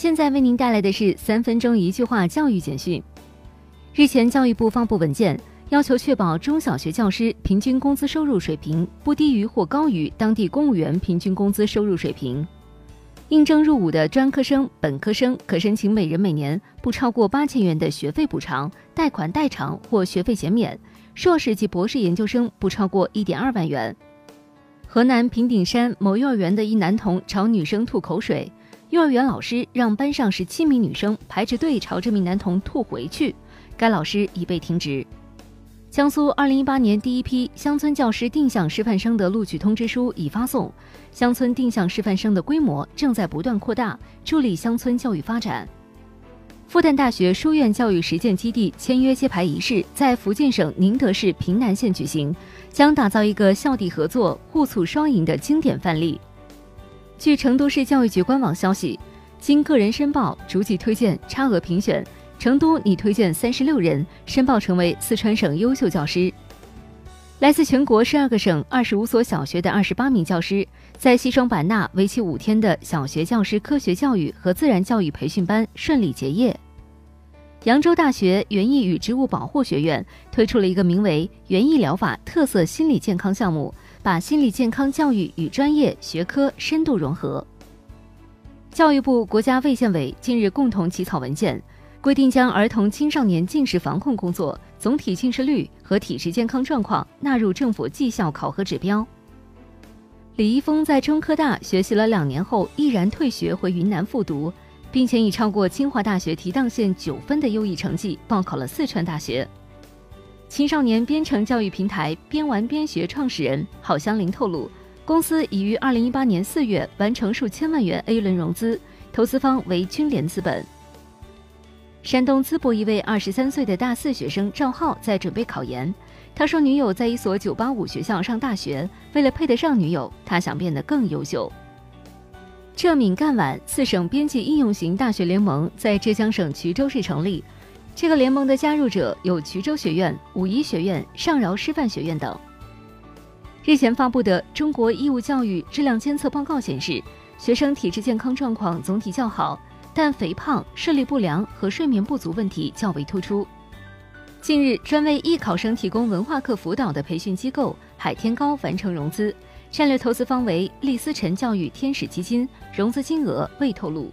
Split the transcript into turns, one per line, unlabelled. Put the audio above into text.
现在为您带来的是三分钟一句话教育简讯。日前，教育部发布文件，要求确保中小学教师平均工资收入水平不低于或高于当地公务员平均工资收入水平。应征入伍的专科生、本科生可申请每人每年不超过八千元的学费补偿、贷款代偿或学费减免；硕士及博士研究生不超过一点二万元。河南平顶山某幼儿园的一男童朝女生吐口水。幼儿园老师让班上十七名女生排着队朝这名男童吐回去，该老师已被停职。江苏二零一八年第一批乡村教师定向师范生的录取通知书已发送，乡村定向师范生的规模正在不断扩大，助力乡村教育发展。复旦大学书院教育实践基地签约揭牌仪式在福建省宁德市屏南县举行，将打造一个校地合作、互促双赢的经典范例。据成都市教育局官网消息，经个人申报、逐级推荐、差额评选，成都拟推荐三十六人申报成为四川省优秀教师。来自全国十二个省二十五所小学的二十八名教师，在西双版纳为期五天的小学教师科学教育和自然教育培训班顺利结业。扬州大学园艺与植物保护学院推出了一个名为“园艺疗法特色心理健康项目”。把心理健康教育与专业学科深度融合。教育部、国家卫健委近日共同起草文件，规定将儿童青少年近视防控工作总体近视率和体质健康状况纳入政府绩效考核指标。李易峰在中科大学习了两年后，毅然退学回云南复读，并且以超过清华大学提档线九分的优异成绩报考了四川大学。青少年编程教育平台边玩边学创始人郝香林透露，公司已于二零一八年四月完成数千万元 A 轮融资，投资方为君联资本。山东淄博一位二十三岁的大四学生赵浩在准备考研，他说女友在一所九八五学校上大学，为了配得上女友，他想变得更优秀。浙闽赣皖四省边际应用型大学联盟在浙江省衢州市成立。这个联盟的加入者有衢州学院、武夷学院、上饶师范学院等。日前发布的《中国义务教育质量监测报告》显示，学生体质健康状况总体较好，但肥胖、视力不良和睡眠不足问题较为突出。近日，专为艺考生提供文化课辅导的培训机构海天高完成融资，战略投资方为立思辰教育天使基金，融资金额未透露。